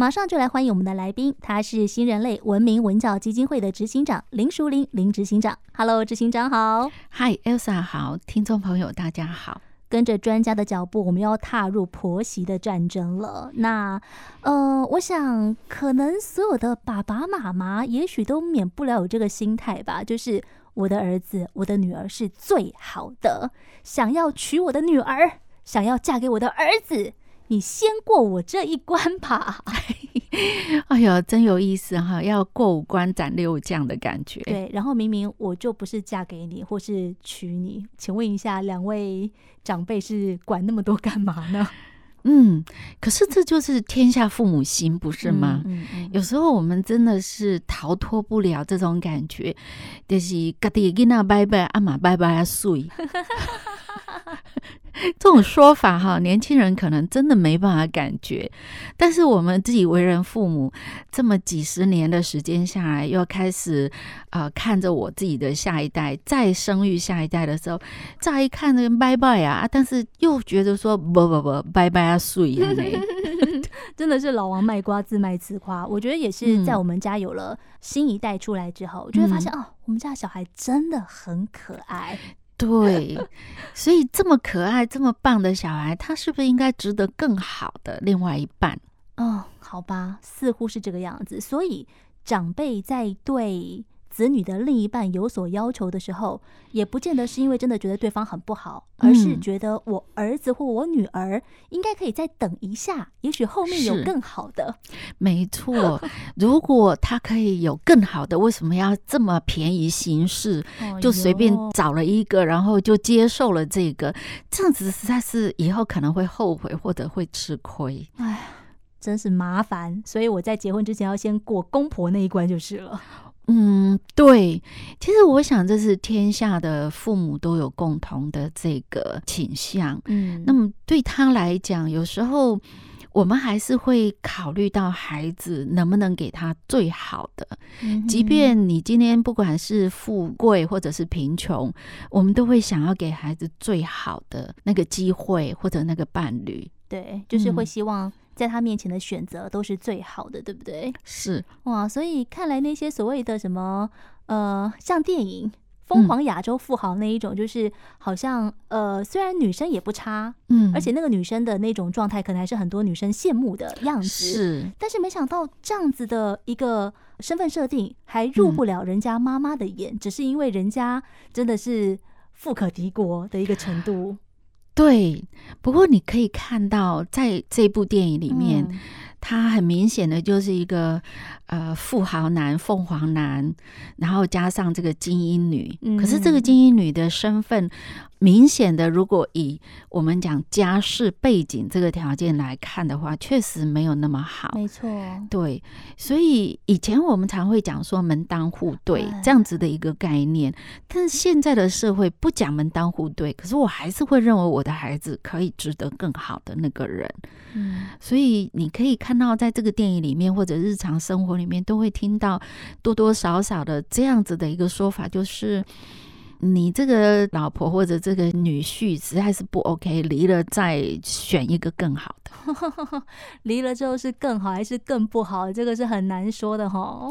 马上就来欢迎我们的来宾，他是新人类文明文教基金会的执行长林淑玲林执行长。Hello，执行长好。Hi，Elsa 好，听众朋友大家好。跟着专家的脚步，我们要踏入婆媳的战争了。那，呃，我想可能所有的爸爸妈妈也许都免不了有这个心态吧，就是我的儿子、我的女儿是最好的，想要娶我的女儿，想要嫁给我的儿子。你先过我这一关吧！哎呦，真有意思哈！要过五关斩六将的感觉。对，然后明明我就不是嫁给你，或是娶你，请问一下，两位长辈是管那么多干嘛呢？嗯，可是这就是天下父母心，不是吗？嗯嗯嗯、有时候我们真的是逃脱不了这种感觉，就是家己囡仔拜拜，阿妈拜拜啊，水。这种说法哈，年轻人可能真的没办法感觉，但是我们自己为人父母这么几十年的时间下来，又开始啊、呃、看着我自己的下一代再生育下一代的时候，乍一看那个拜拜啊，但是又觉得说不不不拜拜啊水啊，真的是老王卖瓜自卖自夸。我觉得也是在我们家有了新一代出来之后，嗯、就会发现哦，我们家小孩真的很可爱。对，所以这么可爱、这么棒的小孩，他是不是应该值得更好的另外一半？哦，好吧，似乎是这个样子。所以长辈在对子女的另一半有所要求的时候，也不见得是因为真的觉得对方很不好，而是觉得我儿子或我女儿应该可以再等一下，也许后面有更好的。没错，如果他可以有更好的，为什么要这么便宜行事？就随便找了一个，然后就接受了这个，这样子实在是以后可能会后悔或者会吃亏。哎，真是麻烦。所以我在结婚之前要先过公婆那一关就是了。嗯，对，其实我想这是天下的父母都有共同的这个倾向。嗯，那么对他来讲，有时候我们还是会考虑到孩子能不能给他最好的。嗯，即便你今天不管是富贵或者是贫穷，我们都会想要给孩子最好的那个机会或者那个伴侣。对，就是会希望。在他面前的选择都是最好的，对不对？是哇，所以看来那些所谓的什么呃，像电影《疯狂亚洲富豪》那一种，就是好像呃，虽然女生也不差，嗯，而且那个女生的那种状态，可能还是很多女生羡慕的样子。是，但是没想到这样子的一个身份设定，还入不了人家妈妈的眼，嗯，只是因为人家真的是富可敌国的一个程度。对，不过你可以看到，在这部电影里面，他很明显的就是一个呃富豪男、凤凰男，然后加上这个精英女。嗯、可是这个精英女的身份。明显的，如果以我们讲家世背景这个条件来看的话，确实没有那么好。没错，对，所以以前我们常会讲说门当户对这样子的一个概念，但是现在的社会不讲门当户对，可是我还是会认为我的孩子可以值得更好的那个人。嗯，所以你可以看看到，在这个电影里面或者日常生活里面，都会听到多多少少的这样子的一个说法，就是。你这个老婆或者这个女婿实在是不 OK，离了再选一个更好的。离了之后是更好还是更不好？这个是很难说的哈。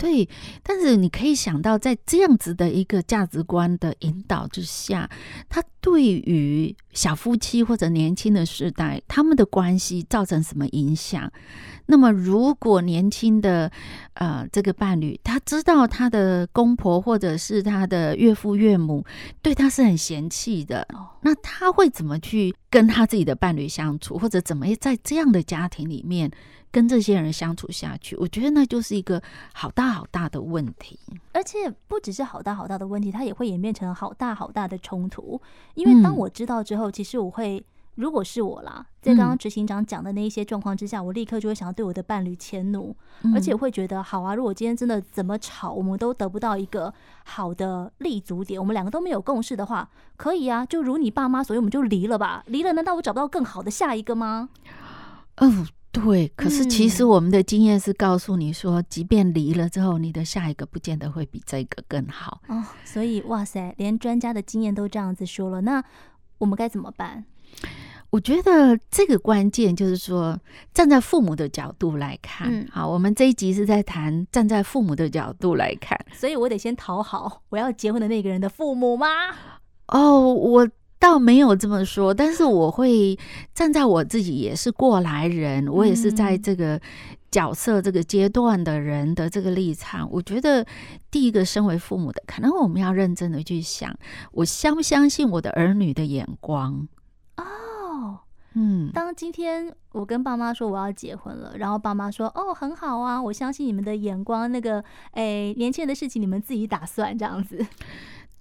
对，但是你可以想到，在这样子的一个价值观的引导之下，他对于小夫妻或者年轻的时代，他们的关系造成什么影响？那么，如果年轻的呃这个伴侣，他知道他的公婆或者是他的岳父岳母对他是很嫌弃的，那他会怎么去跟他自己的伴侣相处，或者怎么在这样的家庭里面跟这些人相处下去？我觉得那就是一个好大好大的问题，而且不只是好大好大的问题，它也会演变成好大好大的冲突。因为当我知道之后，其实我会。如果是我啦，在刚刚执行长讲的那一些状况之下，嗯、我立刻就会想要对我的伴侣迁怒，嗯、而且会觉得好啊。如果今天真的怎么吵，我们都得不到一个好的立足点，我们两个都没有共识的话，可以啊，就如你爸妈，所以我们就离了吧。离了，难道我找不到更好的下一个吗？哦，对。可是其实我们的经验是告诉你说，即便离了之后，你的下一个不见得会比这个更好哦。所以，哇塞，连专家的经验都这样子说了，那我们该怎么办？我觉得这个关键就是说，站在父母的角度来看，嗯、好，我们这一集是在谈站在父母的角度来看，所以我得先讨好我要结婚的那个人的父母吗？哦，我倒没有这么说，但是我会站在我自己也是过来人，我也是在这个角色这个阶段的人的这个立场，我觉得第一个身为父母的，可能我们要认真的去想，我相不相信我的儿女的眼光。嗯，当今天我跟爸妈说我要结婚了，然后爸妈说：“哦，很好啊，我相信你们的眼光。那个，诶，年轻人的事情你们自己打算这样子。”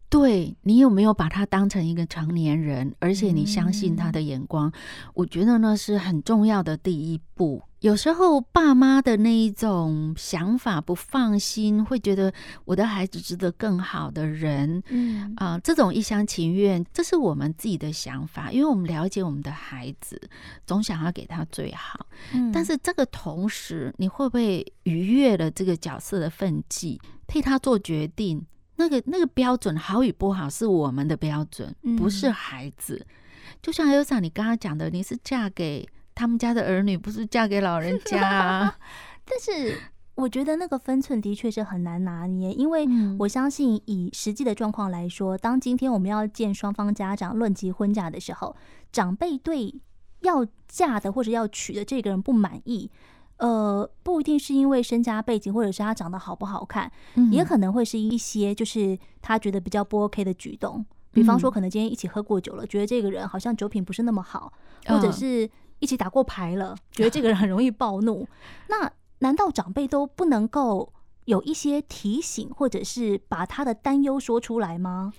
对，你有没有把他当成一个成年人，而且你相信他的眼光？嗯、我觉得那是很重要的第一步。有时候爸妈的那一种想法不放心，会觉得我的孩子值得更好的人，嗯啊、呃，这种一厢情愿，这是我们自己的想法，因为我们了解我们的孩子，总想要给他最好。嗯、但是这个同时，你会不会逾越了这个角色的分际，替他做决定？那个那个标准好与不好是我们的标准，不是孩子。嗯、就像 Elsa 你刚刚讲的，你是嫁给他们家的儿女，不是嫁给老人家啊。但是我觉得那个分寸的确是很难拿捏，因为我相信以实际的状况来说，当今天我们要见双方家长论及婚嫁的时候，长辈对要嫁的或者要娶的这个人不满意。呃，不一定是因为身家背景，或者是他长得好不好看，嗯、也可能会是一些就是他觉得比较不 OK 的举动，比方说可能今天一起喝过酒了，嗯、觉得这个人好像酒品不是那么好，或者是一起打过牌了，哦、觉得这个人很容易暴怒。那难道长辈都不能够有一些提醒，或者是把他的担忧说出来吗？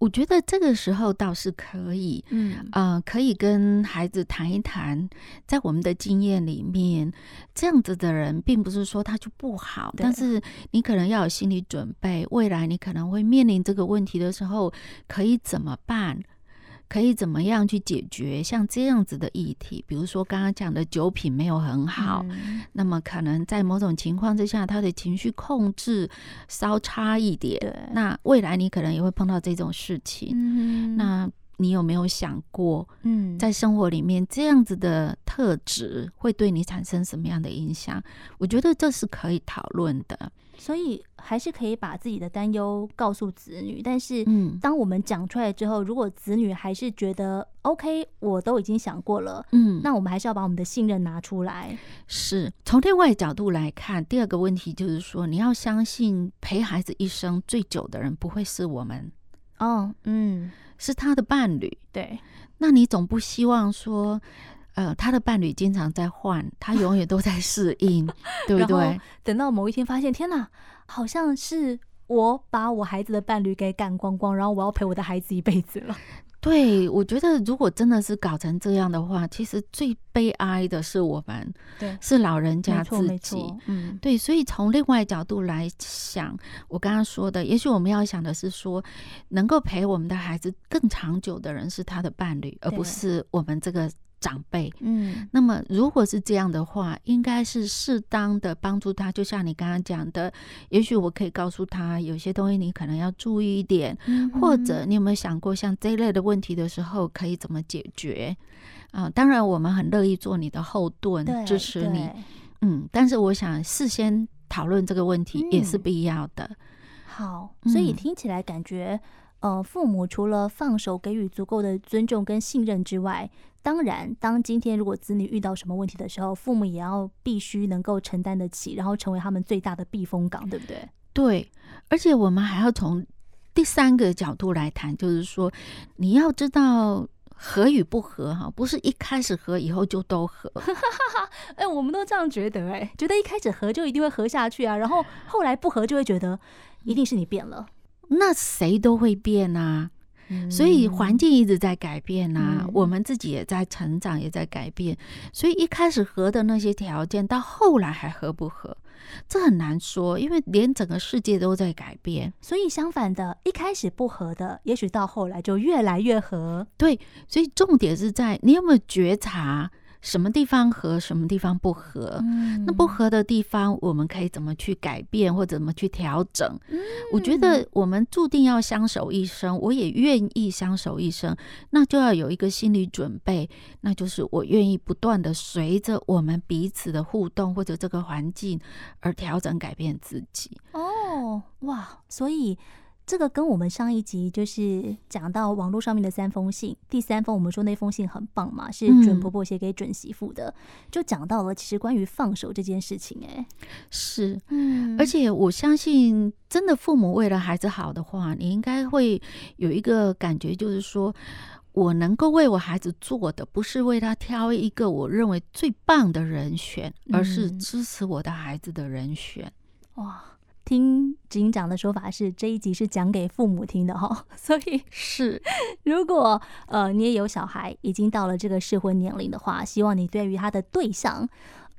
我觉得这个时候倒是可以，嗯，呃，可以跟孩子谈一谈。在我们的经验里面，这样子的人并不是说他就不好，但是你可能要有心理准备，未来你可能会面临这个问题的时候，可以怎么办？可以怎么样去解决像这样子的议题？比如说刚刚讲的酒品没有很好，嗯、那么可能在某种情况之下，他的情绪控制稍差一点。那未来你可能也会碰到这种事情。嗯、那你有没有想过，嗯，在生活里面这样子的特质会对你产生什么样的影响？我觉得这是可以讨论的。所以还是可以把自己的担忧告诉子女，但是，嗯当我们讲出来之后，如果子女还是觉得 OK，我都已经想过了，嗯，那我们还是要把我们的信任拿出来。是从另外角度来看，第二个问题就是说，你要相信陪孩子一生最久的人不会是我们，哦，嗯，是他的伴侣，对，那你总不希望说。呃，他的伴侣经常在换，他永远都在适应，对不对？等到某一天发现，天哪，好像是我把我孩子的伴侣给干光光，然后我要陪我的孩子一辈子了。对，我觉得如果真的是搞成这样的话，其实最悲哀的是我们，对，是老人家自己。嗯，对，所以从另外角度来想，我刚刚说的，也许我们要想的是说，能够陪我们的孩子更长久的人是他的伴侣，而不是我们这个。长辈，嗯，那么如果是这样的话，应该是适当的帮助他。就像你刚刚讲的，也许我可以告诉他，有些东西你可能要注意一点，嗯、或者你有没有想过，像这一类的问题的时候，可以怎么解决？啊、呃，当然我们很乐意做你的后盾，支持你，嗯，但是我想事先讨论这个问题也是必要的。嗯、好，所以听起来感觉。呃，父母除了放手给予足够的尊重跟信任之外，当然，当今天如果子女遇到什么问题的时候，父母也要必须能够承担得起，然后成为他们最大的避风港，对不对？对，而且我们还要从第三个角度来谈，就是说，你要知道合与不合，哈，不是一开始合以后就都合。哎，我们都这样觉得，哎，觉得一开始合就一定会合下去啊，然后后来不合就会觉得一定是你变了。那谁都会变啊，所以环境一直在改变啊，嗯、我们自己也在成长，也在改变。所以一开始合的那些条件，到后来还合不合，这很难说，因为连整个世界都在改变。所以相反的，一开始不合的，也许到后来就越来越合。对，所以重点是在你有没有觉察什么地方合，什么地方不合。嗯、那不合的地方，我们可以怎么去改变，或者怎么去调整？嗯、我觉得我们注定要相守一生，我也愿意相守一生，那就要有一个心理准备，那就是我愿意不断的随着我们彼此的互动或者这个环境而调整改变自己。哦，哇，所以。这个跟我们上一集就是讲到网络上面的三封信，第三封我们说那封信很棒嘛，是准婆婆写给准媳妇的，嗯、就讲到了其实关于放手这件事情、欸，哎，是，嗯，而且我相信，真的父母为了孩子好的话，你应该会有一个感觉，就是说我能够为我孩子做的，不是为他挑一个我认为最棒的人选，而是支持我的孩子的人选，嗯、哇。听警长的说法是，这一集是讲给父母听的哈，所以是。如果呃你也有小孩，已经到了这个适婚年龄的话，希望你对于他的对象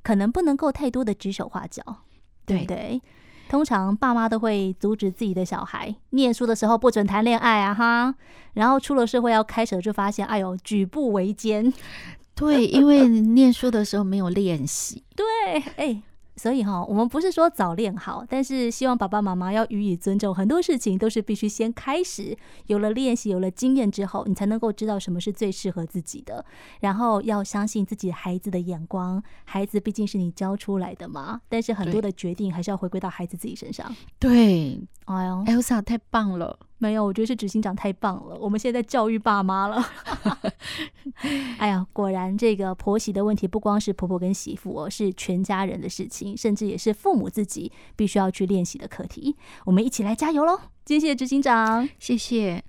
可能不能够太多的指手画脚，对。不对？对，通常爸妈都会阻止自己的小孩念书的时候不准谈恋爱啊哈，然后出了社会要开始就发现，哎呦举步维艰，对，因为念书的时候没有练习，对，哎。所以哈，我们不是说早恋好，但是希望爸爸妈妈要予以尊重。很多事情都是必须先开始，有了练习，有了经验之后，你才能够知道什么是最适合自己的。然后要相信自己孩子的眼光，孩子毕竟是你教出来的嘛。但是很多的决定还是要回归到孩子自己身上。对，哎呦，Elsa 太棒了。没有，我觉得是执行长太棒了。我们现在教育爸妈了。哎呀，果然这个婆媳的问题不光是婆婆跟媳妇，是全家人的事情，甚至也是父母自己必须要去练习的课题。我们一起来加油喽！谢谢执行长，谢谢。